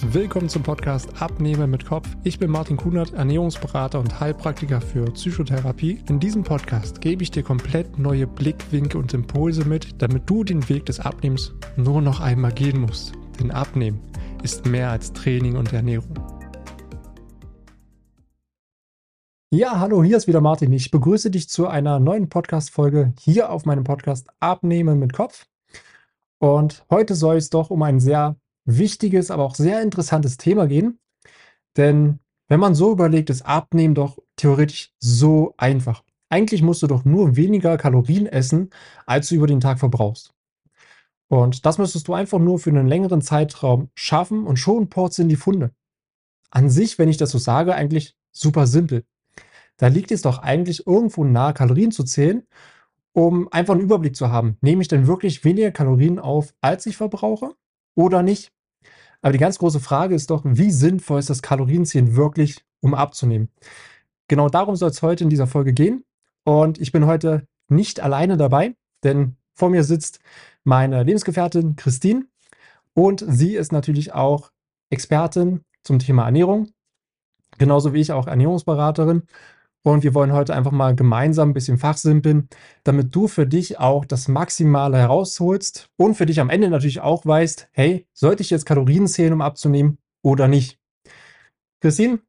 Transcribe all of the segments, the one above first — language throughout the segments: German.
Willkommen zum Podcast Abnehmen mit Kopf. Ich bin Martin Kunert, Ernährungsberater und Heilpraktiker für Psychotherapie. In diesem Podcast gebe ich dir komplett neue Blickwinkel und Impulse mit, damit du den Weg des Abnehmens nur noch einmal gehen musst. Denn Abnehmen ist mehr als Training und Ernährung. Ja, hallo, hier ist wieder Martin. Ich begrüße dich zu einer neuen Podcast-Folge hier auf meinem Podcast Abnehmen mit Kopf. Und heute soll es doch um ein sehr wichtiges, aber auch sehr interessantes Thema gehen. Denn wenn man so überlegt, ist Abnehmen doch theoretisch so einfach. Eigentlich musst du doch nur weniger Kalorien essen, als du über den Tag verbrauchst. Und das müsstest du einfach nur für einen längeren Zeitraum schaffen und schon porzeln die Funde. An sich, wenn ich das so sage, eigentlich super simpel. Da liegt es doch eigentlich irgendwo nahe, Kalorien zu zählen, um einfach einen Überblick zu haben. Nehme ich denn wirklich weniger Kalorien auf, als ich verbrauche oder nicht? Aber die ganz große Frage ist doch, wie sinnvoll ist das Kalorienziehen wirklich, um abzunehmen? Genau darum soll es heute in dieser Folge gehen. Und ich bin heute nicht alleine dabei, denn vor mir sitzt meine Lebensgefährtin Christine und sie ist natürlich auch Expertin zum Thema Ernährung, genauso wie ich auch Ernährungsberaterin. Und wir wollen heute einfach mal gemeinsam ein bisschen fachsimpeln, damit du für dich auch das Maximale herausholst und für dich am Ende natürlich auch weißt, hey, sollte ich jetzt Kalorien zählen, um abzunehmen oder nicht? Christine,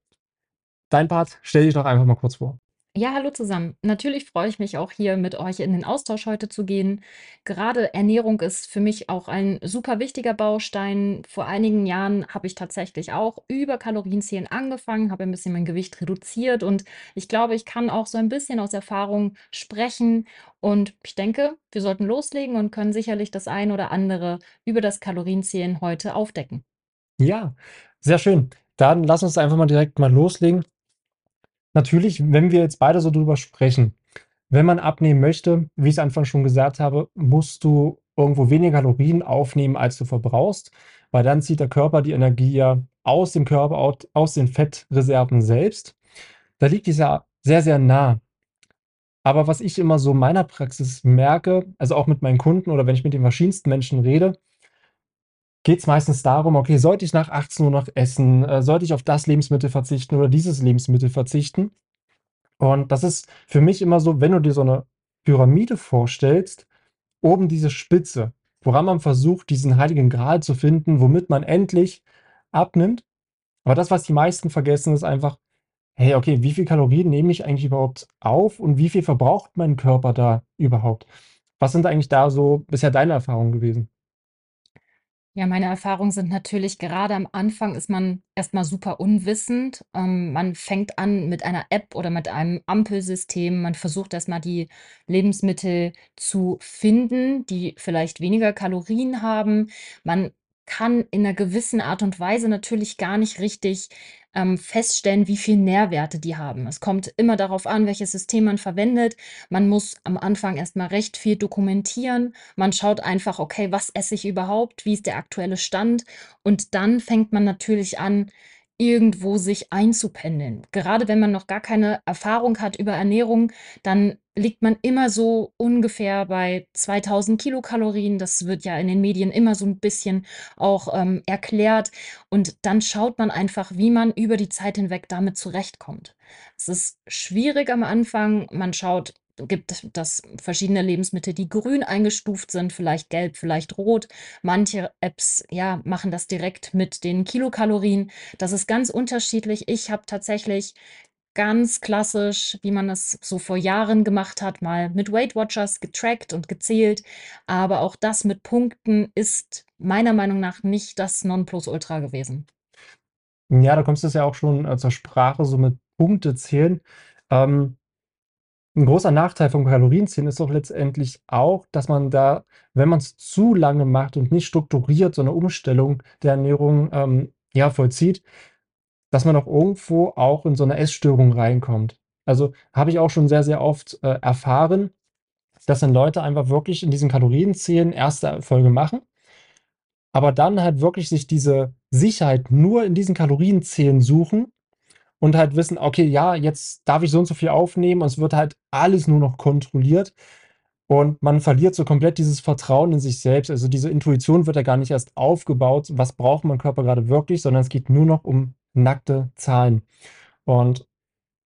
dein Part, stell dich doch einfach mal kurz vor. Ja, hallo zusammen. Natürlich freue ich mich auch hier mit euch in den Austausch heute zu gehen. Gerade Ernährung ist für mich auch ein super wichtiger Baustein. Vor einigen Jahren habe ich tatsächlich auch über Kalorienzählen angefangen, habe ein bisschen mein Gewicht reduziert und ich glaube, ich kann auch so ein bisschen aus Erfahrung sprechen. Und ich denke, wir sollten loslegen und können sicherlich das ein oder andere über das Kalorienzählen heute aufdecken. Ja, sehr schön. Dann lass uns einfach mal direkt mal loslegen. Natürlich, wenn wir jetzt beide so drüber sprechen, wenn man abnehmen möchte, wie ich es Anfang schon gesagt habe, musst du irgendwo weniger Kalorien aufnehmen, als du verbrauchst, weil dann zieht der Körper die Energie ja aus dem Körper, aus den Fettreserven selbst. Da liegt es ja sehr, sehr nah. Aber was ich immer so in meiner Praxis merke, also auch mit meinen Kunden oder wenn ich mit den verschiedensten Menschen rede, geht es meistens darum, okay, sollte ich nach 18 Uhr noch essen? Äh, sollte ich auf das Lebensmittel verzichten oder dieses Lebensmittel verzichten? Und das ist für mich immer so, wenn du dir so eine Pyramide vorstellst, oben diese Spitze, woran man versucht, diesen heiligen Gral zu finden, womit man endlich abnimmt. Aber das, was die meisten vergessen, ist einfach, hey, okay, wie viel Kalorien nehme ich eigentlich überhaupt auf und wie viel verbraucht mein Körper da überhaupt? Was sind eigentlich da so bisher deine Erfahrungen gewesen? Ja, meine Erfahrungen sind natürlich, gerade am Anfang ist man erstmal super unwissend. Ähm, man fängt an mit einer App oder mit einem Ampelsystem. Man versucht erstmal die Lebensmittel zu finden, die vielleicht weniger Kalorien haben. Man kann in einer gewissen Art und Weise natürlich gar nicht richtig ähm, feststellen, wie viel Nährwerte die haben. Es kommt immer darauf an, welches System man verwendet. Man muss am Anfang erstmal recht viel dokumentieren. Man schaut einfach, okay, was esse ich überhaupt? Wie ist der aktuelle Stand? Und dann fängt man natürlich an, irgendwo sich einzupendeln. Gerade wenn man noch gar keine Erfahrung hat über Ernährung, dann liegt man immer so ungefähr bei 2000 Kilokalorien. Das wird ja in den Medien immer so ein bisschen auch ähm, erklärt. Und dann schaut man einfach, wie man über die Zeit hinweg damit zurechtkommt. Es ist schwierig am Anfang. Man schaut, gibt das verschiedene Lebensmittel, die grün eingestuft sind, vielleicht gelb, vielleicht rot. Manche Apps, ja, machen das direkt mit den Kilokalorien. Das ist ganz unterschiedlich. Ich habe tatsächlich ganz klassisch, wie man das so vor Jahren gemacht hat, mal mit Weight Watchers getrackt und gezählt. Aber auch das mit Punkten ist meiner Meinung nach nicht das Nonplusultra gewesen. Ja, da kommst du ja auch schon äh, zur Sprache, so mit Punkte zählen. Ähm, ein großer Nachteil vom Kalorienzählen ist doch letztendlich auch, dass man da, wenn man es zu lange macht und nicht strukturiert so eine Umstellung der Ernährung, ähm, ja, vollzieht, dass man auch irgendwo auch in so eine Essstörung reinkommt. Also, habe ich auch schon sehr, sehr oft, äh, erfahren, dass dann Leute einfach wirklich in diesen Kalorienzählen erste Erfolge machen, aber dann halt wirklich sich diese Sicherheit nur in diesen Kalorienzählen suchen und halt wissen, okay, ja, jetzt darf ich so und so viel aufnehmen und es wird halt alles nur noch kontrolliert. Und man verliert so komplett dieses Vertrauen in sich selbst. Also diese Intuition wird ja gar nicht erst aufgebaut. Was braucht mein Körper gerade wirklich, sondern es geht nur noch um nackte Zahlen. Und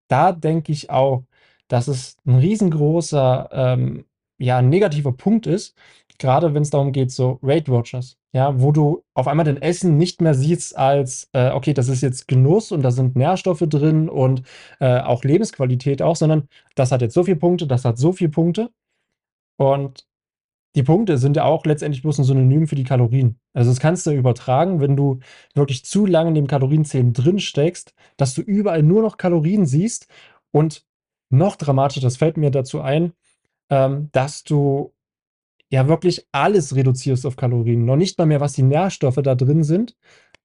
da denke ich auch, dass es ein riesengroßer, ähm, ja, negativer Punkt ist, gerade wenn es darum geht, so Weight Watchers, ja, wo du auf einmal dein Essen nicht mehr siehst als, äh, okay, das ist jetzt Genuss und da sind Nährstoffe drin und äh, auch Lebensqualität auch, sondern das hat jetzt so viele Punkte, das hat so viele Punkte. Und die Punkte sind ja auch letztendlich bloß ein Synonym für die Kalorien. Also, das kannst du übertragen, wenn du wirklich zu lange in dem Kalorienzählen drin steckst, dass du überall nur noch Kalorien siehst und noch dramatischer, das fällt mir dazu ein, ähm, dass du ja wirklich alles reduzierst auf Kalorien. Noch nicht mal mehr, was die Nährstoffe da drin sind,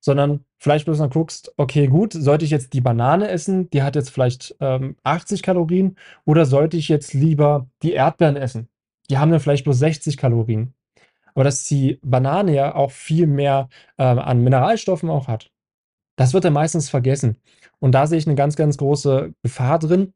sondern vielleicht bloß mal guckst, okay, gut, sollte ich jetzt die Banane essen, die hat jetzt vielleicht ähm, 80 Kalorien, oder sollte ich jetzt lieber die Erdbeeren essen? Die haben dann vielleicht bloß 60 Kalorien. Aber dass die Banane ja auch viel mehr ähm, an Mineralstoffen auch hat, das wird dann meistens vergessen. Und da sehe ich eine ganz, ganz große Gefahr drin.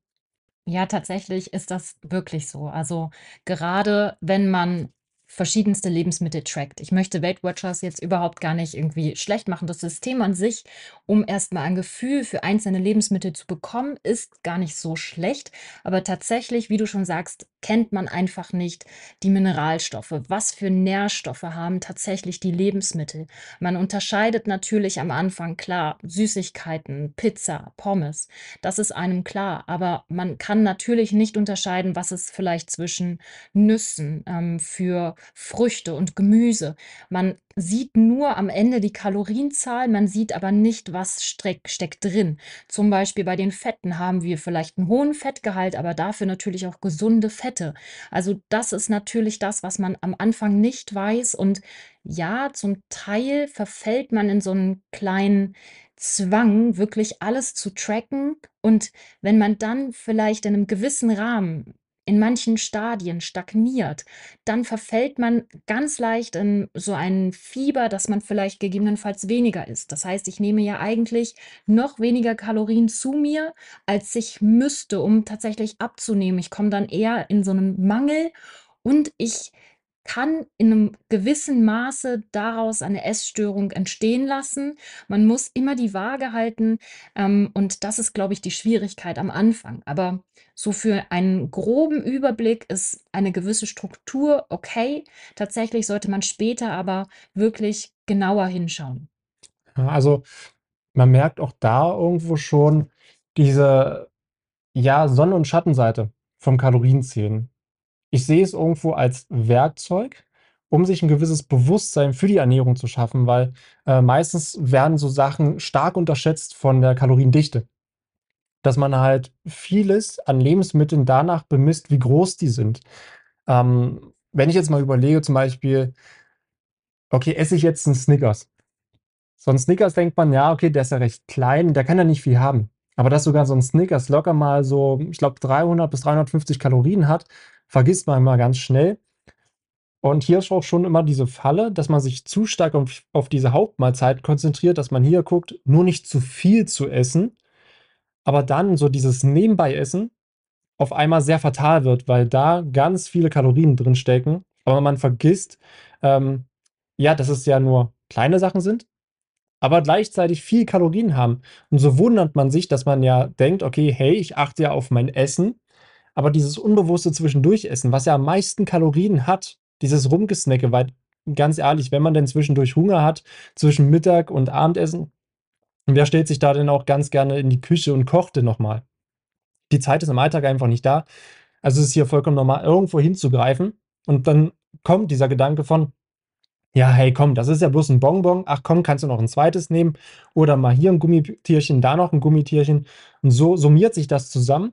Ja, tatsächlich ist das wirklich so. Also, gerade wenn man verschiedenste Lebensmittel trackt. Ich möchte Weight Watchers jetzt überhaupt gar nicht irgendwie schlecht machen. Das System an sich, um erst mal ein Gefühl für einzelne Lebensmittel zu bekommen, ist gar nicht so schlecht. Aber tatsächlich, wie du schon sagst, kennt man einfach nicht die Mineralstoffe. Was für Nährstoffe haben tatsächlich die Lebensmittel? Man unterscheidet natürlich am Anfang klar Süßigkeiten, Pizza, Pommes. Das ist einem klar. Aber man kann natürlich nicht unterscheiden, was es vielleicht zwischen Nüssen, ähm, für Früchte und Gemüse. Man sieht nur am Ende die Kalorienzahl, man sieht aber nicht, was steck, steckt drin. Zum Beispiel bei den Fetten haben wir vielleicht einen hohen Fettgehalt, aber dafür natürlich auch gesunde Fette. Also das ist natürlich das, was man am Anfang nicht weiß. Und ja, zum Teil verfällt man in so einen kleinen Zwang, wirklich alles zu tracken. Und wenn man dann vielleicht in einem gewissen Rahmen in manchen Stadien stagniert, dann verfällt man ganz leicht in so ein Fieber, dass man vielleicht gegebenenfalls weniger isst. Das heißt, ich nehme ja eigentlich noch weniger Kalorien zu mir, als ich müsste, um tatsächlich abzunehmen. Ich komme dann eher in so einen Mangel und ich kann in einem gewissen Maße daraus eine Essstörung entstehen lassen. Man muss immer die Waage halten, ähm, und das ist, glaube ich, die Schwierigkeit am Anfang. Aber so für einen groben Überblick ist eine gewisse Struktur okay. Tatsächlich sollte man später aber wirklich genauer hinschauen. Also, man merkt auch da irgendwo schon diese, ja, Sonne und Schattenseite vom Kalorienzählen. Ich sehe es irgendwo als Werkzeug, um sich ein gewisses Bewusstsein für die Ernährung zu schaffen, weil, äh, meistens werden so Sachen stark unterschätzt von der Kaloriendichte. Dass man halt vieles an Lebensmitteln danach bemisst, wie groß die sind. Ähm, wenn ich jetzt mal überlege, zum Beispiel, okay, esse ich jetzt einen Snickers? So 'n Snickers denkt man: „Ja, okay, der ist ja recht klein, der kann ja nicht viel haben.“ Aber dass sogar so 'n Snickers locker mal so, ich glaube, 300 bis 350 Kalorien hat, vergisst man immer ganz schnell. Und hier ist auch schon immer diese Falle, dass man sich zu stark auf auf diese Hauptmahlzeit konzentriert, dass man hier guckt, nur nicht zu viel zu essen, aber dann so dieses Nebenbei-Essen auf einmal sehr fatal wird, weil da ganz viele Kalorien drin stecken, aber man vergisst, ähm, ja, dass es ja nur kleine Sachen sind aber gleichzeitig viel Kalorien haben. Und so wundert man sich, dass man ja denkt: „Okay, hey, ich achte ja auf mein Essen“, aber dieses unbewusste Zwischendurchessen, was ja am meisten Kalorien hat, dieses Rumgesnacke, weil ganz ehrlich, wenn man denn zwischendurch Hunger hat, zwischen Mittag und Abendessen, wer stellt sich da denn auch ganz gerne in die Küche und kocht denn noch mal? Die Zeit ist im Alltag einfach nicht da. Also, es ist hier vollkommen normal, irgendwo hinzugreifen und dann kommt dieser Gedanke von: ja, hey, komm, das ist ja bloß ein Bonbon. Ach komm, kannst du noch ein zweites nehmen oder mal hier ein Gummitierchen, da noch ein Gummitierchen. Und so summiert sich das zusammen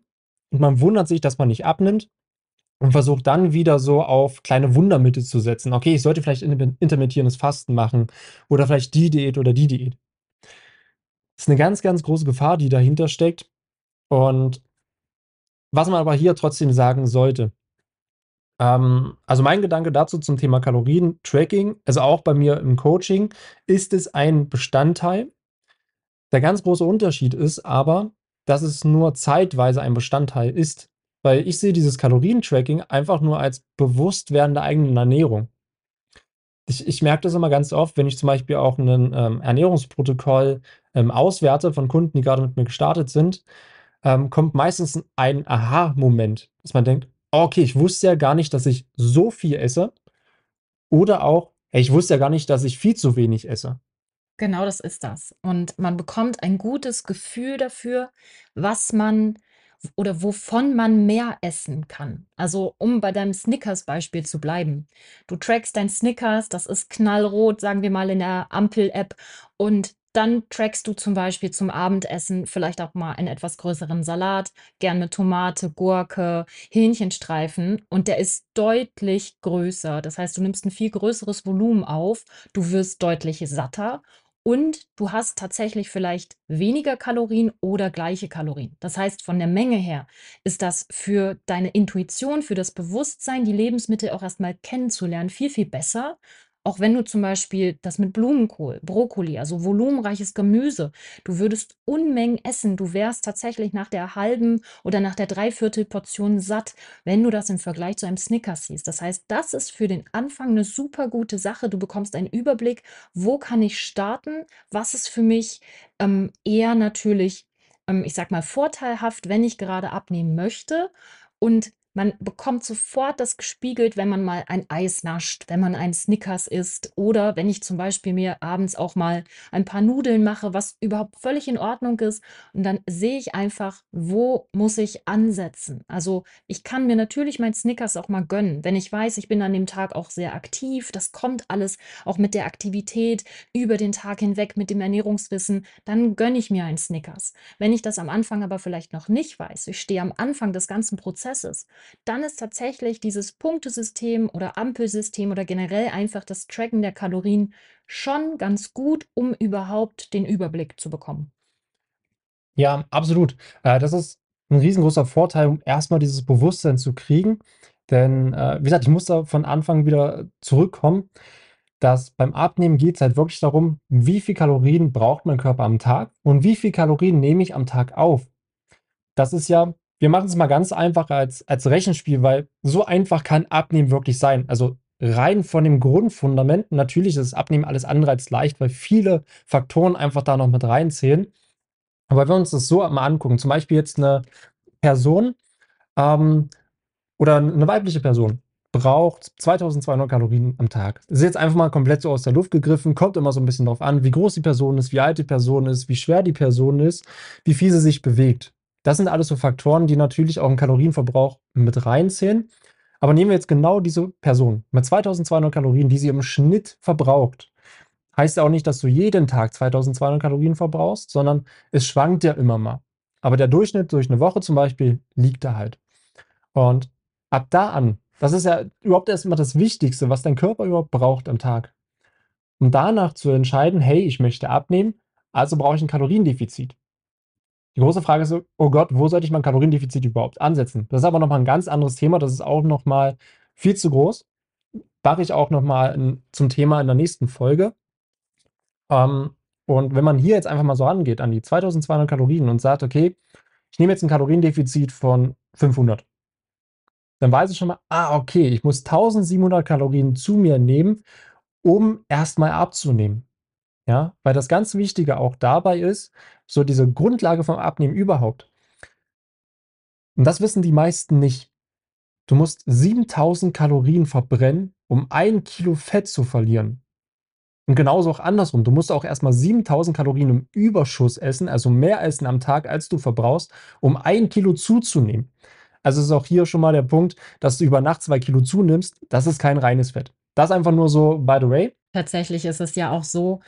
und man wundert sich, dass man nicht abnimmt und versucht dann wieder so auf kleine Wundermittel zu setzen. Okay, ich sollte vielleicht intermi intermittierendes Fasten machen oder vielleicht die Diät oder die Diät. Das ist eine ganz, ganz große Gefahr, die dahinter steckt. Und was man aber hier trotzdem sagen sollte ähm, also mein Gedanke dazu zum Thema Kalorien-Tracking, also auch bei mir im Coaching, ist es ein Bestandteil. Der ganz große Unterschied ist aber, dass es nur zeitweise ein Bestandteil ist. weil ich sehe dieses Kalorientracking einfach nur als Bewusstwerden der eigenen Ernährung. Ich ich merke das immer ganz oft, wenn ich zum Beispiel auch 'nen, ähm, Ernährungsprotokoll, ähm, auswerte von Kunden, die grade mit mir gestartet sind, ähm, kommt meistens ein Aha-Moment, dass man denkt: „Okay, ich wusste ja gar nicht, dass ich so viel esse.“ Oder auch: „Hey, ich wusste ja gar nicht, dass ich viel zu wenig esse.“ Genau das ist das. Und man bekommt ein gutes Gefühl dafür, was man oder wovon man mehr essen kann. Also, um bei deinem Snickers-Beispiel zu bleiben. Du trackst dein Snickers, das ist knallrot, sagen wir mal in der Ampel-App und dann trackst du zum Beispiel zum Abendessen vielleicht auch mal einen etwas größeren Salat, gern mit Tomate, Gurke, Hähnchenstreifen und der ist deutlich größer. Das heißt, du nimmst 'n viel größeres Volumen auf, du wirst deutlich satter und du hast tatsächlich vielleicht weniger Kalorien oder gleiche Kalorien. Das heißt, von der Menge her ist das für deine Intuition, für das Bewusstsein, die Lebensmittel auch erst mal kennenzulernen, viel, viel besser. Auch wenn du zum Beispiel das mit Blumenkohl, Brokkoli, also volumenreiches Gemüse du würdest Unmengen essen. Du wärst tatsächlich nach der halben oder nach der 3/4 Portion satt, wenn du das im Vergleich zu einem Snickers siehst. Das heißt, das ist für den Anfang 'ne supergute Sache. Du bekommst einen Überblick: „Wo kann ich starten? Was ist für mich, ähm, eher natürlich, ähm, ich sage mal, vorteilhaft, wenn ich gerade abnehmen möchte?“ Und man bekommt sofort das gespiegelt, wenn man mal ein Eis nascht, wenn man einen Snickers isst oder wenn ich zum Beispiel mir abends auch mal ein paar Nudeln mache, was überhaupt völlig in Ordnung ist. Und dann sehe ich einfach, wo muss ich ansetzen? Also, ich kann mir natürlich meinen Snickers auch mal gönnen, wenn ich weiß, ich bin an dem Tag auch sehr aktiv. Das kommt alles auch mit der Aktivität über den Tag hinweg mit dem Ernährungswissen, dann gönne ich mir einen Snickers. Wenn ich das am Anfang aber vielleicht noch nicht weiß, ich stehe am Anfang des ganzen Prozesses, dann ist tatsächlich dieses Punktesystem oder Ampelsystem oder generell einfach das Tracken der Kalorien schon ganz gut, um überhaupt den Überblick zu bekommen. Ja, absolut. Äh, das ist 'n riesengroßer Vorteil, um erst mal dieses Bewusstsein zu kriegen. Denn, äh, wie gesagt, ich muss da von Anfang wieder zurückkommen, dass beim Abnehmen geht's halt wirklich darum, wie viel Kalorien braucht mein Körper am Tag und wie viel Kalorien nehme ich am Tag auf? Das ist ja wir machen's mal ganz einfach als als Rechenspiel, weil so einfach kann Abnehmen wirklich sein. Also, rein von dem Grundfundament natürlich ist Abnehmen alles andere als leicht, weil viele Faktoren einfach da noch mit reinzählen. Aber wenn wir uns das so mal angucken, zum Beispiel jetzt 'ne Person, ähm, oder 'ne weibliche Person braucht 2.200 Kalorien am Tag. Das ist jetzt einfach mal komplett so aus der Luft gegriffen, kommt immer so 'n bisschen drauf an, wie groß die Person ist, wie alt die Person ist, wie schwer die Person ist, wie viel sie sich bewegt. Das sind alles so Faktoren, die natürlich auch 'n Kalorienverbrauch mit reinzählen. Aber nehmen wir jetzt genau diese Person mit 2.200 Kalorien, die sie im Schnitt verbraucht. Heißt ja auch nicht, dass du jeden Tag 2.200 Kalorien verbrauchst, sondern es schwankt ja immer mal. Aber der Durchschnitt durch 'ne Woche zum Beispiel liegt da halt. Und ab da an das ist ja überhaupt erst mal das Wichtigste, was dein Körper überhaupt braucht am Tag. Um danach zu entscheiden: „Hey, ich möchte abnehmen, also brauche ich 'n Kaloriendefizit.“ Die große Frage ist so: „Oh Gott, wo sollte ich mein Kaloriendefizit überhaupt ansetzen?“ Das ist aber noch mal 'n ganz anderes Thema. Das ist auch noch mal viel zu groß. Mache ich auch noch mal 'n zum Thema in der nächsten Folge. Ähm, und wenn man hier jetzt einfach mal so rangeht an die 2.200 Kalorien und sagt: „Okay, ich nehme jetzt 'n Kaloriendefizit von 500.“ Dann weiß ich schon mal: „Ah, okay, ich muss 1.700 Kalorien zu mir nehmen, um erst mal abzunehmen.“ Ja, weil das ganz Wichtige auch dabei ist, so diese Grundlage vom Abnehmen überhaupt. Und das wissen die meisten nicht. Du musst 7.000 Kalorien verbrennen, um 1 Kilo Fett zu verlieren. Und genauso auch andersrum. Du musst auch erst mal 7.000 Kalorien im Überschuss essen, also mehr essen am Tag, als du verbrauchst, um 1 Kilo zuzunehmen. Also, ist auch hier schon mal der Punkt, dass du über Nacht 2 Kilo zunimmst, das ist kein reines Fett. Das einfach nur so by the way. Tatsächlich ist es ja auch so,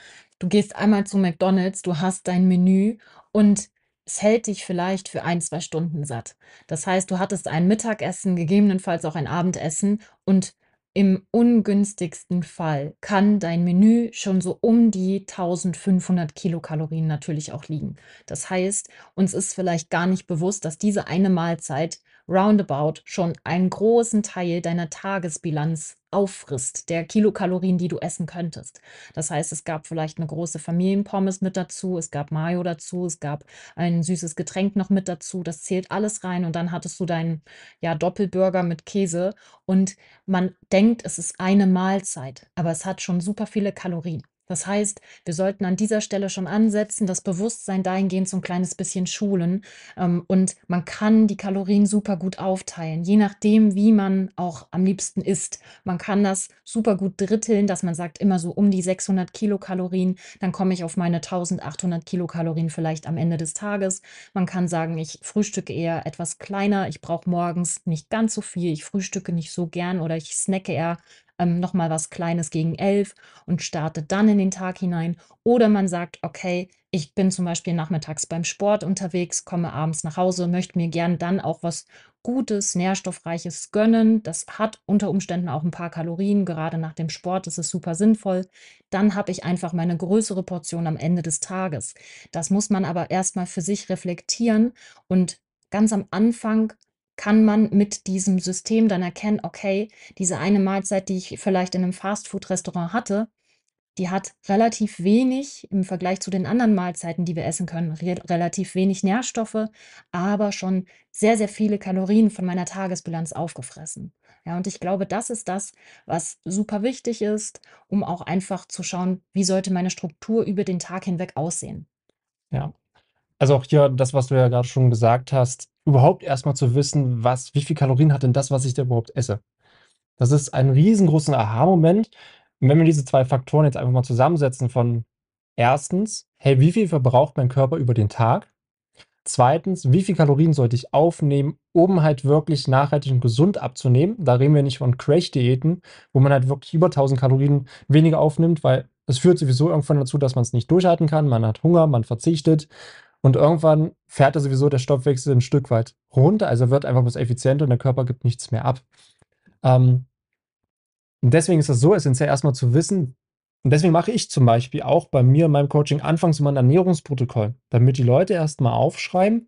du gehst einmal zu McDonald's, du hast dein Menü und es hält dich vielleicht für 1, 2 Stunden satt. Das heißt, du hattest ein Mittagessen, gegebenenfalls auch ein Abendessen und im ungünstigsten Fall kann dein Menü schon so um die 1.500 Kilokalorien natürlich auch liegen. Das heißt, uns ist vielleicht gar nicht bewusst, dass diese eine Mahlzeit roundabout schon einen großen Teil deiner Tagesbilanz auffrisst, der Kilokalorien, die du essen könntest. Das heißt, es gab vielleicht eine große Familienpommes mit dazu, es gab Mayo dazu, es gab ein süßes Getränk noch mit dazu. Das zählt alles rein und dann hattest du deinen, ja, Doppelburger mit Käse und man denkt, es ist eine Mahlzeit, aber es hat schon super viele Kalorien. Das heißt, wir sollten an dieser Stelle schon ansetzen, das Bewusstsein dahingehend so ein kleines bisschen schulen. Ähm, und man kann die Kalorien super gut aufteilen, je nachdem, wie man auch am liebsten isst. Man kann das super gut dritteln, dass man sagt, immer so um die 600 Kilokalorien, dann komme ich auf meine 1800 Kilokalorien vielleicht am Ende des Tages. Man kann sagen, ich frühstücke eher etwas kleiner, ich brauche morgens nicht ganz so viel, ich frühstücke nicht so gern oder ich snacke eher ähm, noch mal was Kleines gegen elf und startet dann in den Tag hinein. Oder man sagt, okay, ich bin zum Beispiel nachmittags beim Sport unterwegs, komme abends nach Hause, möchte mir gern dann auch was Gutes, Nährstoffreiches gönnen. Das hat unter Umständen auch ein paar Kalorien, gerade nach dem Sport ist es super sinnvoll. Dann habe ich einfach meine größere Portion am Ende des Tages. Das muss man aber erstmal für sich reflektieren und ganz am Anfang kann man mit diesem System dann erkennen, okay, diese eine Mahlzeit, die ich vielleicht in einem Fastfood-Restaurant hatte, die hat relativ wenig im Vergleich zu den anderen Mahlzeiten, die wir essen können, re relativ wenig Nährstoffe, aber schon sehr, sehr viele Kalorien von meiner Tagesbilanz aufgefressen. Ja, und ich glaube, das ist das, was super wichtig ist, um auch einfach zu schauen, wie sollte meine Struktur über den Tag hinweg aussehen. Ja. Also auch hier das, was du ja gerade schon gesagt hast, überhaupt erstmal zu wissen, was wie viel Kalorien hat denn das, was ich da überhaupt esse? Das ist ein riesengroßer Aha-Moment. Und wenn wir diese 2 Faktoren jetzt einfach mal zusammensetzen von erstens: „Hey, wie viel verbraucht mein Körper über den Tag?“ Zweitens: „Wie viel Kalorien sollte ich aufnehmen, um halt wirklich nachhaltig und gesund abzunehmen?“ Da reden wir nicht von Crash-Diäten, wo man halt wirklich über 1.000 Kalorien weniger aufnimmt, weil es führt sowieso irgendwann dazu, dass man es nicht durchhalten kann. Man hat Hunger, man verzichtet und irgendwann fährt da sowieso der Stoffwechsel ein Stück weit runter, also wird einfach bloß effizienter und der Körper gibt nichts mehr ab. Ähm, und deswegen ist es so essentiell erstmal zu wissen und deswegen mache ich zum Beispiel auch bei mir in meinem Coaching anfangs immer 'n Ernährungsprotokoll, damit die Leute erstmal aufschreiben: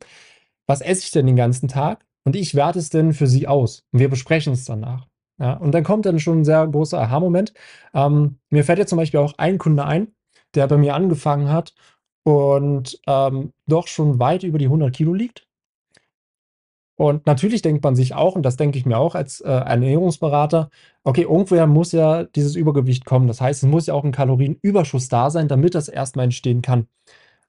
„Was esse ich denn den ganzen Tag?“ Und ich werte es dann für sie aus und wir besprechen es danach. Ja, und dann kommt dann schon 'n sehr großer Aha-Moment. Ähm, mir fällt jetzt zum Beispiel auch ein Kunde ein, der bei mir angefangen hat und, ähm, doch schon weit über die 100 Kilo liegt. Und natürlich denkt man sich auch, und das denke ich mir auch als, äh, Ernährungsberater: „Okay, irgendwoher muss ja dieses Übergewicht kommen.“ Das heißt, es muss ja auch 'n Kalorienüberschuss da sein, damit das erst mal entstehen kann.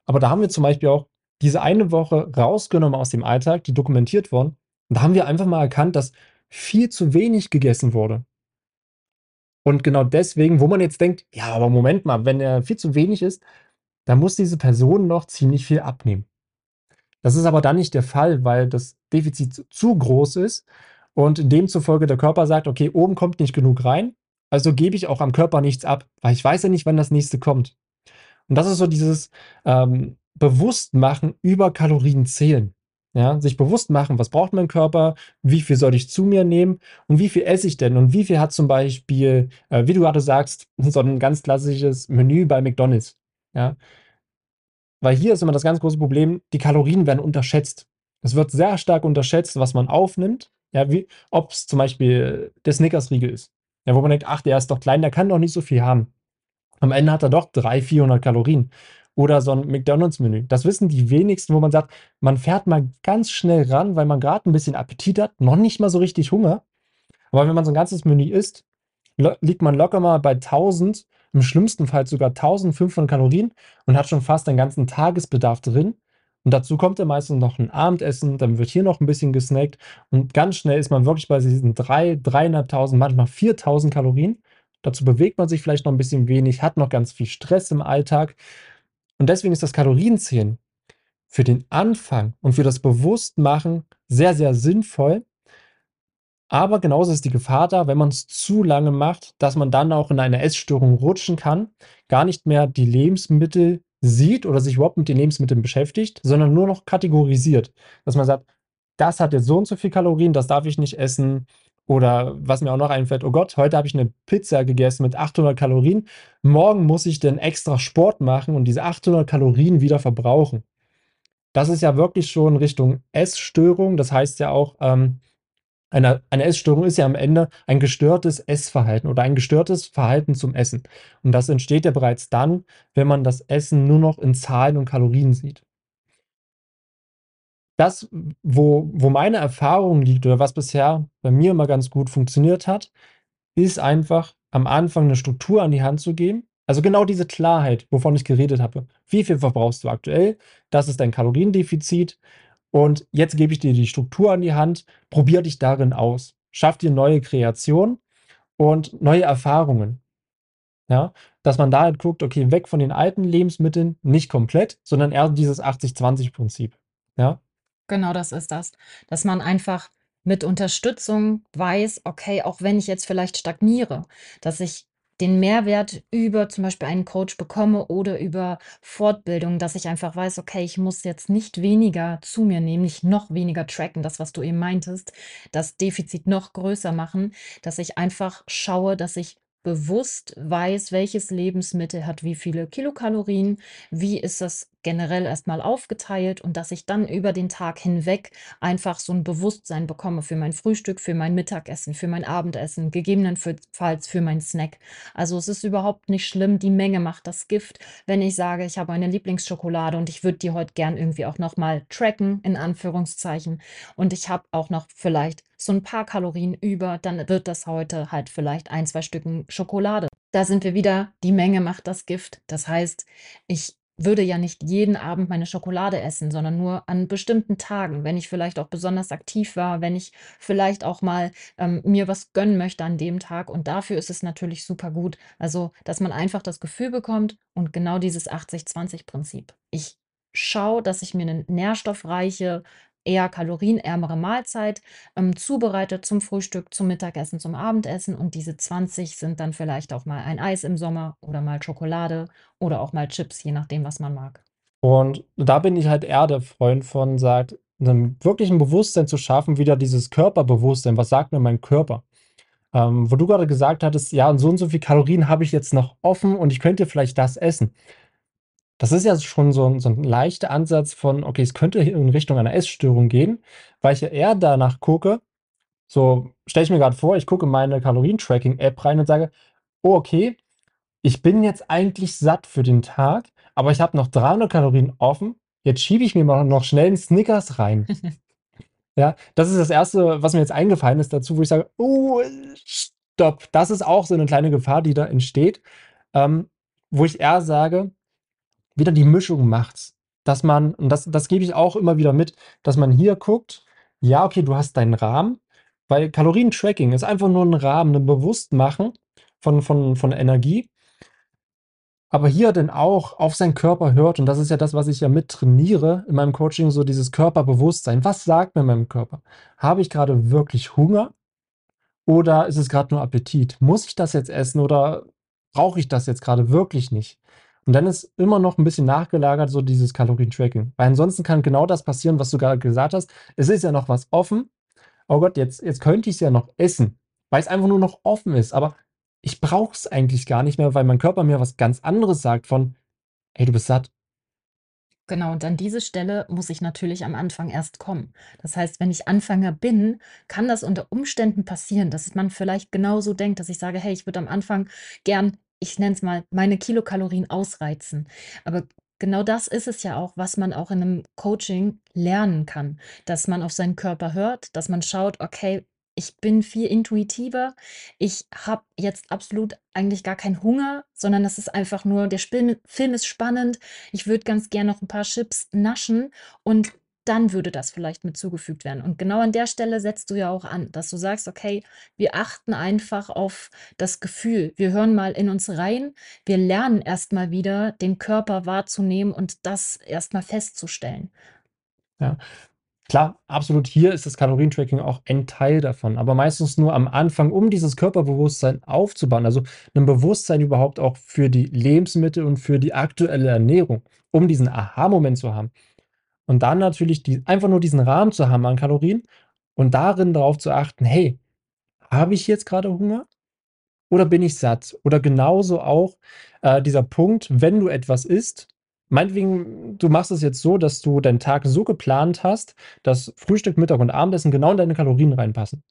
Aber da haben wir zum Beispiel auch diese eine Woche rausgenommen aus dem Alltag, die dokumentiert worden. Und da haben wir einfach mal erkannt, dass viel zu wenig gegessen wurde. Und genau deswegen, wo man jetzt denkt: „Ja, aber Moment mal, wenn er viel zu wenig isst, dann muss diese Person noch ziemlich viel abnehmen.“ Das ist aber dann nicht der Fall, weil das Defizit zu groß ist und demzufolge der Körper sagt: „Okay, oben kommt nicht genug rein, also gebe ich auch am Körper nichts ab, weil ich weiß ja nicht, wann das nächste kommt.“ Und das ist so dieses, ähm, Bewusstmachen über Kalorien zählen. Ja, sich bewusst machen: „Was braucht mein Körper? Wie viel soll ich zu mir nehmen? Und wie viel esse ich denn? Und wie viel hat zum Beispiel, äh, wie du gerade sagst, so 'n ganz klassisches Menü bei McDonald's?“ Ja? Weil hier ist immer das ganz große Problem, die Kalorien werden unterschätzt. Es wird sehr stark unterschätzt, was man aufnimmt, ja, wie ob's zum Beispiel der Snickers-Riegel ist. Ja, wo man denkt: „Ach, der ist doch klein, der kann doch nicht so viel haben.“ Am Ende hat er doch 300, 400 Kalorien. Oder so 'n McDonald's-Menü. Das wissen die wenigsten, wo man sagt, man fährt mal ganz schnell ran, weil man grad 'n bisschen Appetit hat, noch nicht mal so richtig Hunger. Aber wenn man so 'n ganzes Menü isst, liegt man locker mal bei 1.000, im schlimmsten Fall sogar 1.500 Kalorien und hat schon fast den ganzen Tagesbedarf drin. Und dazu kommt dann meistens noch 'n Abendessen, dann wird hier noch 'n bisschen gesnackt und ganz schnell ist man wirklich bei diesen 3, 3.500, manchmal 4.000 Kalorien. Dazu bewegt man sich vielleicht noch 'n bisschen wenig, hat noch ganz viel Stress im Alltag. Und deswegen ist das Kalorienzählen für den Anfang und für das Bewusstmachen sehr, sehr sinnvoll. Aber genauso ist die Gefahr da, wenn man's zu lange macht, dass man dann auch in eine Essstörung rutschen kann, gar nicht mehr die Lebensmittel sieht oder sich überhaupt mit den Lebensmitteln beschäftigt, sondern nur noch kategorisiert. Dass man sagt: „Das hat jetzt so und so viel Kalorien, das darf ich nicht essen.“ Oder was mir auch noch einfällt: „Oh Gott, heute habe ich 'ne Pizza gegessen mit 800 Kalorien. Morgen muss ich dann extra Sport machen und diese 800 Kalorien wieder verbrauchen.“ Das ist ja wirklich schon Richtung Essstörung. Das heißt ja auch, ähm Eine eine Essstörung ist ja am Ende ein gestörtes Essverhalten oder ein gestörtes Verhalten zum Essen. Und das entsteht ja bereits dann, wenn man das Essen nur noch in Zahlen und Kalorien sieht. Das, wo wo meine Erfahrung liegt oder was bisher bei mir immer ganz gut funktioniert hat, ist einfach am Anfang 'ne Struktur an die Hand zu geben. Also, genau diese Klarheit, wovon ich geredet habe. Wie viel verbrauchst du aktuell? Das ist dein Kaloriendefizit. Und jetzt gebe ich dir die Struktur an die Hand. Probier dich darin aus. Schaff dir neue Kreationen und neue Erfahrungen. Ja, dass man da halt guckt, okay, weg von den alten Lebensmitteln, nicht komplett, sondern eher dieses 80/20 Prinzip, ja? Genau das ist das. Dass man einfach mit Unterstützung weiß: „Okay, auch wenn ich jetzt vielleicht stagniere, dass ich den Mehrwert über zum Beispiel einen Coach bekomme oder über Fortbildung, dass ich einfach weiß: Okay, ich muss jetzt nicht weniger zu mir nehmen, nicht noch weniger tracken“, das, was du eben meintest, das Defizit noch größer machen, dass ich einfach schaue, dass ich bewusst weiß, welches Lebensmittel hat wie viele Kilokalorien, wie ist das generell erst mal aufgeteilt und dass ich dann über den Tag hinweg einfach so 'n Bewusstsein bekomme für mein Frühstück, für mein Mittagessen, für mein Abendessen, gegebenenfalls für meinen Snack. Also, es ist überhaupt nicht schlimm, die Menge macht das Gift. Wenn ich sage, ich habe eine Lieblingsschokolade und ich würde die heute gern irgendwie auch noch mal tracken in Anführungszeichen und ich habe auch noch vielleicht so 'n paar Kalorien über, dann wird das heute halt vielleicht 1, 2 Stücken Schokolade. Da sind wir wieder, die Menge macht das Gift. Das heißt, ich würde ja nicht jeden Abend meine Schokolade essen, sondern nur an bestimmten Tagen, wenn ich vielleicht auch besonders aktiv war, wenn ich vielleicht auch mal, ähm, mir was gönnen möchte an dem Tag. Und dafür ist es natürlich supergut. Also, dass man einfach das Gefühl bekommt und genau dieses 80/20 Prinzip. Ich schaue, dass ich mir 'ne nährstoffreiche, eher kalorienärmere Mahlzeit, ähm, zubereite zum Frühstück, zum Mittagessen, zum Abendessen und diese 20 sind dann vielleicht auch mal ein Eis im Sommer oder mal Schokolade oder auch mal Chips, je nachdem, was man mag. Und da bin ich halt eher der Freund von, sagt, 'nem wirklichen Bewusstsein zu schaffen, wieder dieses Körperbewusstsein. Was sagt mir mein Körper? Ähm, wo du grade gesagt hattest: „Ja, und so und so viel Kalorien habe ich jetzt noch offen und ich könnte vielleicht das essen.“ Das ist ja schon so 'n so 'n leichter Ansatz von: „Okay, es könnte in Richtung einer Essstörung gehen“, weil ich ja eher danach gucke so stelle ich mir grad vor, ich gucke in meine Kalorien-Tracking-App rein und sage: „Oh, okay, ich bin jetzt eigentlich satt für den Tag, aber ich habe noch 300 Kalorien offen. Jetzt schiebe ich mir mal noch schnell 'n Snickers rein.“ Ja, das ist das Erste, was mir jetzt eingefallen ist dazu, wo ich sage: „Oh, stopp.“ Das ist auch so 'ne kleine Gefahr, die da entsteht, ähm, wo ich eher sage, wieder die Mischung macht's. Dass man und das das gebe ich auch immer wieder mit, dass man hier guckt: Ja, okay, du hast deinen Rahmen, weil Kalorien-Tracking ist einfach nur 'n Rahmen, 'n Bewusstmachen von von von Energie aber hier dann auch auf seinen Körper hört und das ist ja das, was ich ja mit trainiere in meinem Coaching, so dieses Körperbewusstsein. Was sagt mir mein Körper? Habe ich grade wirklich Hunger oder ist es grad nur Appetit? Muss ich das jetzt essen oder brauche ich das jetzt grade wirklich nicht? Und dann ist immer noch 'n bisschen nachgelagert so dieses Kalorien-Tracking. Weil ansonsten kann genau das passieren, was du grade gesagt hast. Es ist ja noch was offen. „Oh Gott, jetzt jetzt könnte ich's ja noch essen“, weil's einfach nur noch offen ist, aber ich brauche es eigentlich gar nicht mehr, weil mein Körper mir was ganz anderes sagt von: „Ey, du bist satt.“ Genau, und an diese Stelle muss ich natürlich am Anfang erst kommen. Das heißt, wenn ich Anfänger bin, kann das unter Umständen passieren, dass man vielleicht genauso denkt, dass ich sage: „Hey, ich würde am Anfang gern, ich nenne es mal, meine Kilokalorien ausreizen.“ Aber genau das ist es ja auch, was man auch in 'nem Coaching lernen kann, dass man auf seinen Körper hört, dass man schaut: „Okay, ich bin viel intuitiver. Ich habe jetzt absolut eigentlich gar keinen Hunger, sondern das ist einfach nur der Film ist spannend. Ich würde ganz gern noch 'n paar Chips naschen und dann würde das vielleicht mit zugefügt werden.“ Und genau an der Stelle setzt du ja auch an, dass du sagst: „Okay, wir achten einfach auf das Gefühl. Wir hören mal in uns rein. Wir lernen erst mal wieder, den Körper wahrzunehmen und das erst mal festzustellen.“ Ja. Klar, absolut. Hier ist das Kalorien-Tracking auch ein Teil davon, aber meistens nur am Anfang, um dieses Körperbewusstsein aufzubauen. Also 'nen Bewusstsein überhaupt auch für die Lebensmittel und für die aktuelle Ernährung, um diesen Aha-Moment zu haben. Und dann natürlich die einfach nur diesen Rahmen zu haben an Kalorien und darin darauf zu achten: „Hey, habe ich jetzt grade Hunger oder bin ich satt?“ Oder genauso auch, äh, dieser Punkt, wenn du etwas isst meinetwegen, du machst es jetzt so, dass du deinen Tag so geplant hast, dass Frühstück, Mittag und Abendessen genau in deine Kalorien reinpassen.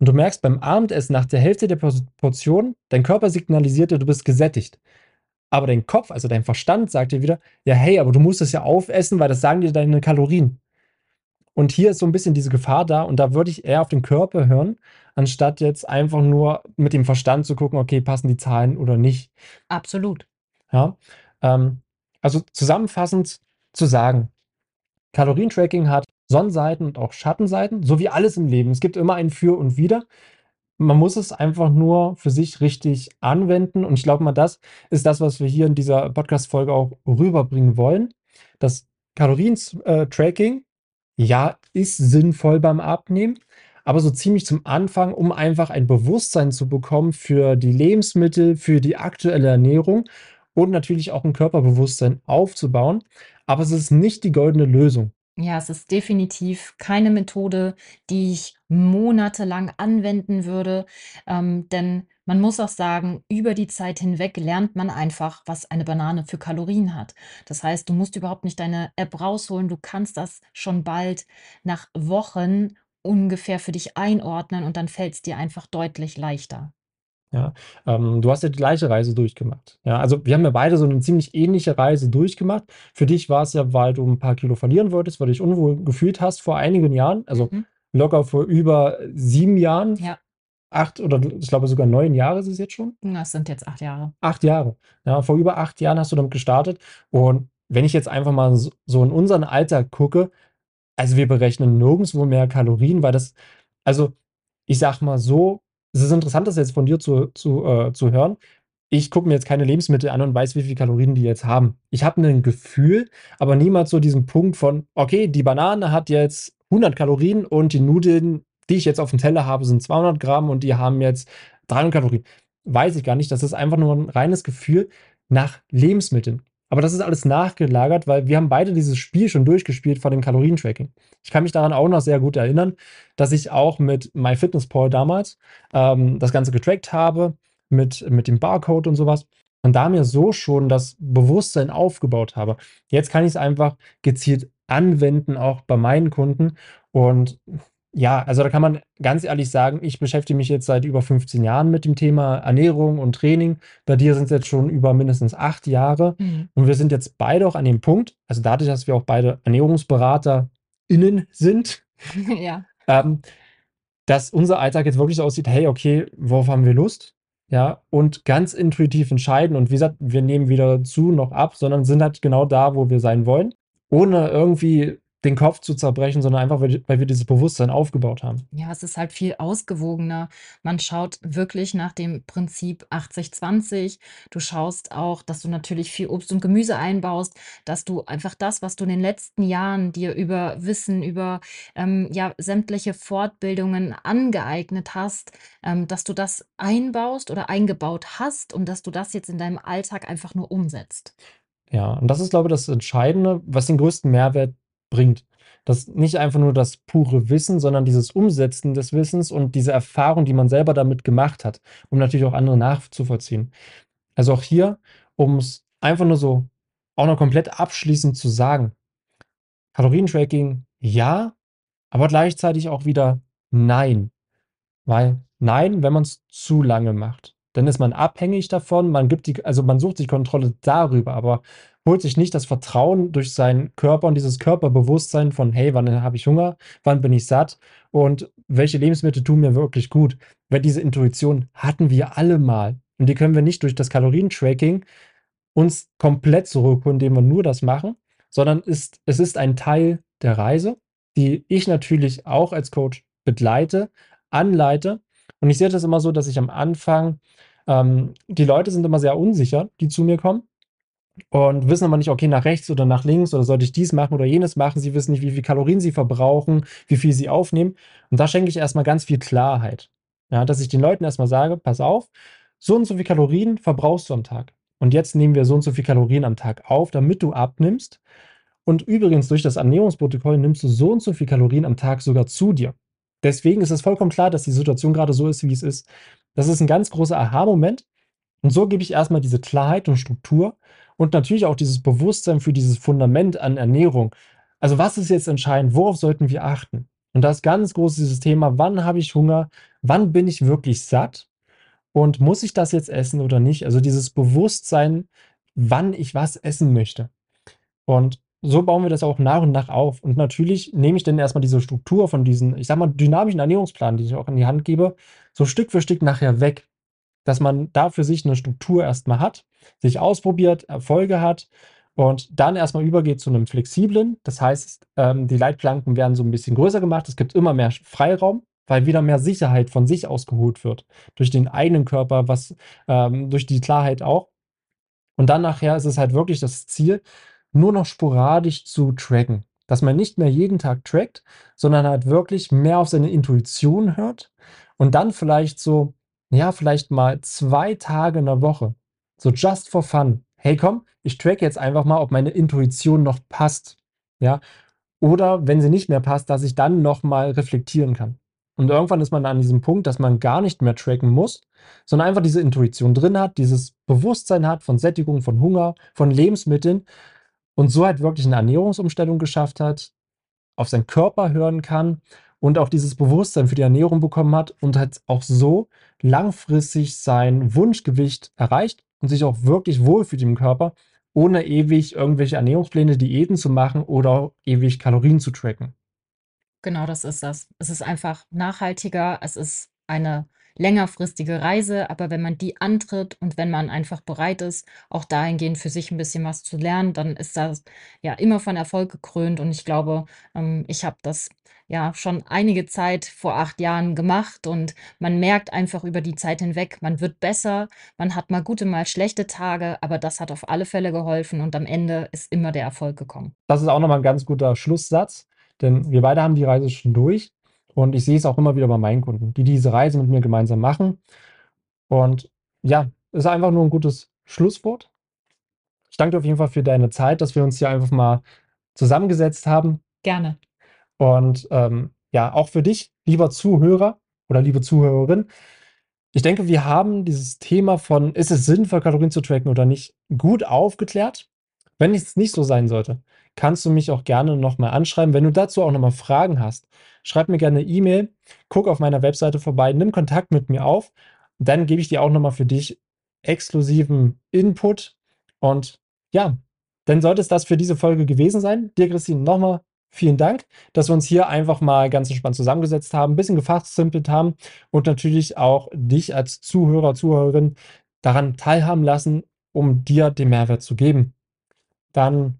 Und du merkst beim Abendessen nach der Hälfte der Portion, dein Körper signalisiert dir, du bist gesättigt. Aber dein Kopf, also dein Verstand, sagt dir wieder, ja, hey, aber du musst es ja aufessen, weil das sagen dir deine Kalorien. Und hier ist so ein bisschen diese Gefahr da und da würde ich eher auf den Körper hören, anstatt jetzt einfach nur mit dem Verstand zu gucken, okay, passen die Zahlen oder nicht. Absolut. Ja, ähm, also zusammenfassend zu sagen, Kalorientracking hat Sonnenseiten und auch Schattenseiten, so wie alles im Leben. Es gibt immer ein Für und Wider. Man muss es einfach nur für sich richtig anwenden. Und ich glaube mal, das ist das, was wir hier in dieser Podcast-Folge auch rüberbringen wollen. Das Kalorien-Tracking, ja, ist sinnvoll beim Abnehmen, aber so ziemlich zum Anfang, um einfach ein Bewusstsein zu bekommen für die Lebensmittel, für die aktuelle Ernährung und natürlich auch ein Körperbewusstsein aufzubauen. Aber es ist nicht die goldene Lösung. Ja, es ist definitiv keine Methode, die ich monatelang anwenden würde, ähm, denn man muss auch sagen, über die Zeit hinweg lernt man einfach, was eine Banane für Kalorien hat. Das heißt, du musst überhaupt nicht deine App rausholen, du kannst das schon bald nach Wochen ungefähr für dich einordnen und dann fällt es dir einfach deutlich leichter. Ja, ähm, du hast ja die gleiche Reise durchgemacht. Ja, also wir haben ja beide so eine ziemlich ähnliche Reise durchgemacht. Für dich war es ja, weil du ein paar Kilo verlieren wolltest, weil du dich unwohl gefühlt hast vor einigen Jahren, also Mhm. locker vor über 7 Jahren, Ja, 8 oder ich glaube sogar 9 Jahre ist es jetzt schon? das sind jetzt 8 Jahre. 8 Jahre. Ja, vor über 8 Jahren hast du damit gestartet und wenn ich jetzt einfach mal so in unseren Alltag gucke, also wir berechnen nirgendswo mehr Kalorien, weil das also ich sage mal so, es ist interessant, das jetzt von dir zu zu, äh, zu hören. Ich gucke mir jetzt keine Lebensmittel an und weiß, wie viel Kalorien die jetzt haben. Ich habe 'nen Gefühl, aber niemals so diesen Punkt von: „Okay, die Banane hat jetzt 100 Kalorien und die Nudeln, die ich jetzt aufm Teller habe, sind 200 Gramm und die haben jetzt 300 Kalorien.“ Weiß ich gar nicht. Das ist einfach nur 'n reines Gefühl nach Lebensmitteln. Aber das ist alles nachgelagert, weil wir haben beide dieses Spiel schon durchgespielt vor dem Kalorientracking. Ich kann mich daran auch noch sehr gut erinnern, dass ich auch mit MyFitnessPal damals, ähm, das Ganze getrackt habe mit mit dem Barcode und so was und da mir so schon das Bewusstsein aufgebaut habe. Jetzt kann ich's einfach gezielt anwenden, auch bei meinen Kunden und ja, also da kann man ganz ehrlich sagen, ich beschäftige mich jetzt seit über 15 Jahren mit dem Thema Ernährung und Training. Bei dir sind's jetzt schon über mindestens 8 Jahre Mhm. und wir sind jetzt beide auch an dem Punkt also dadurch, dass wir auch beide ErnährungsberaterInnen sind, Ja. ähm, dass unser Alltag jetzt wirklich so aussieht: „Hey, okay, worauf haben wir Lust?“ Ja, und ganz intuitiv entscheiden und wie gesagt, wir nehmen weder zu noch ab, sondern sind halt genau da, wo wir sein wollen, ohne irgendwie den Kopf zu zerbrechen, sondern einfach, weil wir dieses Bewusstsein aufgebaut haben. Ja, es ist halt viel ausgewogener. Man schaut wirklich nach dem Prinzip 80/20. Du schaust auch, dass du natürlich viel Obst und Gemüse einbaust, dass du einfach das, was du in den letzten Jahren dir über Wissen, über, ähm, ja, sämtliche Fortbildungen angeeignet hast, ähm, dass du das einbaust oder eingebaut hast und dass du das jetzt in deinem Alltag einfach nur umsetzt. Ja, und das ist, glaube ich, das Entscheidende, was den größten Mehrwert bringt. Das nicht einfach nur das pure Wissen, sondern dieses Umsetzen des Wissens und diese Erfahrung, die man selber damit gemacht hat, um natürlich auch andere nachzuvollziehen. Also auch hier, um's einfach nur so auch noch komplett abschließend zu sagen: Kalorientracking ja, aber gleichzeitig auch wieder nein. Weil nein, wenn man's zu lange macht. Dann ist man abhängig davon, man gibt die also man sucht sich Kontrolle darüber, aber holt sich nicht das Vertrauen durch seinen Körper und dieses Körperbewusstsein von: „Hey, wann habe ich Hunger? Wann bin ich satt? Und welche Lebensmittel tun mir wirklich gut?“ Weil diese Intuition hatten wir alle mal und die können wir nicht durch das Kalorientracking uns komplett zurückholen, indem wir nur das machen, sondern ist es ist ein Teil der Reise, die ich natürlich auch als Coach begleite, anleite. Und ich sehe das immer so, dass ich am Anfang ähm, die Leute sind immer sehr unsicher, die zu mir kommen und wissen aber nicht, okay, nach rechts oder nach links oder sollte ich dies machen oder jenes machen. Sie wissen nicht, wie viel Kalorien sie verbrauchen, wie viel sie aufnehmen. Und da schenke ich erst mal ganz viel Klarheit. Ja, dass ich den Leuten erst mal sage: „Pass auf, so und so viel Kalorien verbrauchst du am Tag. Und jetzt nehmen wir so und so viel Kalorien am Tag auf, damit du abnimmst. Und übrigens durch das Ernährungsprotokoll nimmst du so und so viel Kalorien am Tag sogar zu dir. Deswegen ist es vollkommen klar, dass die Situation grade so ist, wie es ist.“ Das ist 'n ganz großer Aha-Moment. Und so gebe ich erst mal diese Klarheit und Struktur und natürlich auch dieses Bewusstsein für dieses Fundament an Ernährung. Also, was ist jetzt entscheidend? Worauf sollten wir achten? Und da ist ganz groß dieses Thema, wann habe ich Hunger, wann bin ich wirklich satt und muss ich das jetzt essen oder nicht? Also dieses Bewusstsein, wann ich was essen möchte. Und so bauen wir das auch nach und nach auf. Und natürlich nehme ich dann erstmal diese Struktur von diesen, ich sag mal, dynamischen Ernährungsplan, die ich auch in die Hand gebe, so Stück für Stück nachher weg. Dass man da für sich eine Struktur erstmal hat, sich ausprobiert, Erfolge hat und dann erstmal übergeht zu einem flexiblen. Das heißt, ähm, die Leitplanken werden so ein bisschen größer gemacht. Es gibt immer mehr Freiraum, weil wieder mehr Sicherheit von sich ausgeholt wird. Durch den eigenen Körper, was ähm, durch die Klarheit auch. Und dann nachher ist es halt wirklich das Ziel, nur noch sporadisch zu tracken. Dass man nicht mehr jeden Tag trackt, sondern halt wirklich mehr auf seine Intuition hört und dann vielleicht so, ja, vielleicht mal zwei Tage in der Woche, so just for fun. Hey, komm, ich track jetzt einfach mal, ob meine Intuition noch passt. Ja, oder wenn sie nicht mehr passt, dass ich dann nochmal reflektieren kann. Und irgendwann ist man an diesem Punkt, dass man gar nicht mehr tracken muss, sondern einfach diese Intuition drin hat, dieses Bewusstsein hat von Sättigung, von Hunger, von Lebensmitteln und so halt wirklich eine Ernährungsumstellung geschafft hat, auf seinen Körper hören kann und auch dieses Bewusstsein für die Ernährung bekommen hat und halt auch so langfristig sein Wunschgewicht erreicht und sich auch wirklich wohlfühlt im Körper, ohne ewig irgendwelche Ernährungspläne, Diäten zu machen oder ewig Kalorien zu tracken. Genau das ist das. Es ist einfach nachhaltiger, es ist eine längerfristige Reise, aber wenn man die antritt und wenn man einfach bereit ist, auch dahingehend für sich ein bisschen was zu lernen, dann ist das ja immer von Erfolg gekrönt und ich glaube, ähm, ich habe das ja schon einige Zeit vor acht Jahren gemacht und man merkt einfach über die Zeit hinweg, man wird besser, man hat mal gute, mal schlechte Tage, aber das hat auf alle Fälle geholfen und am Ende ist immer der Erfolg gekommen. Das ist auch nochmal ein ganz guter Schlusssatz, denn wir beide haben die Reise schon durch und ich sehe es auch immer wieder bei meinen Kunden, die diese Reise mit mir gemeinsam machen. Und ja, ist einfach nur ein gutes Schlusswort. Ich danke dir auf jeden Fall für deine Zeit, dass wir uns hier einfach mal zusammengesetzt haben. Gerne. Und ähm, ja, auch für dich, lieber Zuhörer oder liebe Zuhörerin. Ich denke, wir haben dieses Thema von, ist es sinnvoll, Kalorien zu tracken oder nicht, gut aufgeklärt. Wenn es nicht so sein sollte, kannst du mich auch gerne nochmal anschreiben. Wenn du dazu auch nochmal Fragen hast, schreib mir gerne eine E-Mail, guck auf meiner Webseite vorbei, nimm Kontakt mit mir auf. Dann gebe ich dir auch nochmal für dich exklusiven Input. Und ja, dann sollte es das für diese Folge gewesen sein. Dir, Christine, nochmal vielen Dank, dass wir uns hier einfach mal ganz entspannt zusammengesetzt haben, ein bisschen gefachsimpelt haben und natürlich auch dich als Zuhörer, Zuhörerin daran teilhaben lassen, um dir den Mehrwert zu geben. Dann